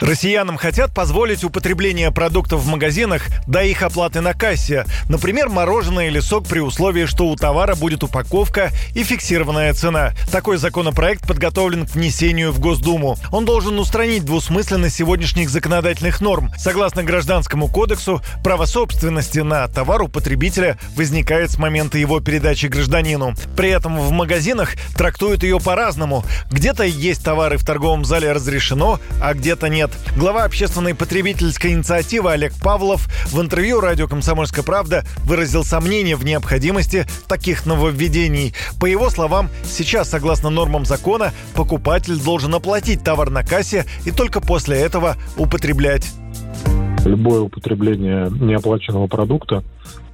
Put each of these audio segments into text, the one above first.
Россиянам хотят позволить употребление продуктов в магазинах до их оплаты на кассе. Например, мороженое или сок при условии, что у товара будет упаковка и фиксированная цена. Такой законопроект подготовлен к внесению в Госдуму. Он должен устранить двусмысленность сегодняшних законодательных норм. Согласно Гражданскому кодексу, право собственности на товар у потребителя возникает с момента его передачи гражданину. При этом в магазинах трактуют ее по-разному. Где-то есть товары в торговом зале разрешено, а где-то нет нет. Глава общественной потребительской инициативы Олег Павлов в интервью радио «Комсомольская правда» выразил сомнение в необходимости таких нововведений. По его словам, сейчас, согласно нормам закона, покупатель должен оплатить товар на кассе и только после этого употреблять. Любое употребление неоплаченного продукта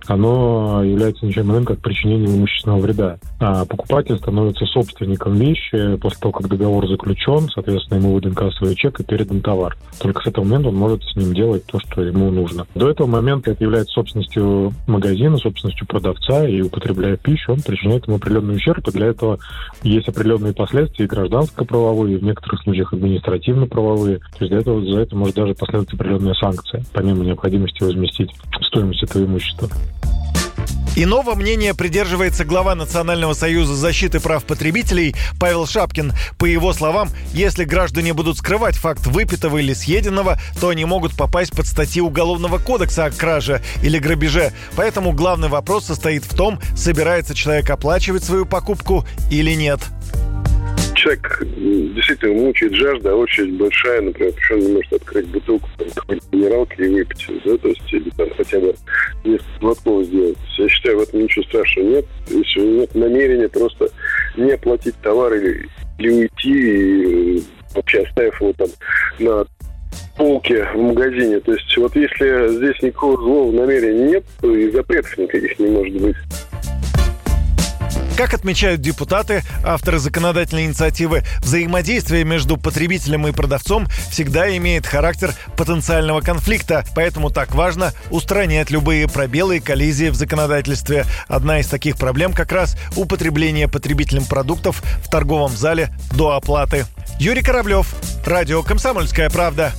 оно является ничем иным, как причинением имущественного вреда. А покупатель становится собственником вещи после того, как договор заключен, соответственно, ему выдан кассовый чек и передан товар. Только с этого момента он может с ним делать то, что ему нужно. До этого момента это является собственностью магазина, собственностью продавца, и употребляя пищу, он причиняет ему определенный ущерб, и для этого есть определенные последствия гражданско-правовые, в некоторых случаях административно-правовые. То есть для этого, за это может даже последовать определенная санкция, помимо необходимости возместить стоимость этого имущества. Иного мнения придерживается глава Национального союза защиты прав потребителей Павел Шапкин. По его словам, если граждане будут скрывать факт выпитого или съеденного, то они могут попасть под статьи Уголовного кодекса о краже или грабеже. Поэтому главный вопрос состоит в том, собирается человек оплачивать свою покупку или нет человек действительно мучает жажда, а очередь большая, например, почему он не может открыть бутылку минералки и выпить, да, то есть или там хотя бы несколько глотков сделать. Я считаю, в этом ничего страшного нет. Если нет намерения просто не оплатить товар или, или уйти, и, вообще оставив его там на полке в магазине. То есть вот если здесь никакого злого намерения нет, то и запретов никаких не может быть. Как отмечают депутаты, авторы законодательной инициативы, взаимодействие между потребителем и продавцом всегда имеет характер потенциального конфликта, поэтому так важно устранять любые пробелы и коллизии в законодательстве. Одна из таких проблем как раз употребление потребителем продуктов в торговом зале до оплаты. Юрий Кораблев, Радио «Комсомольская правда».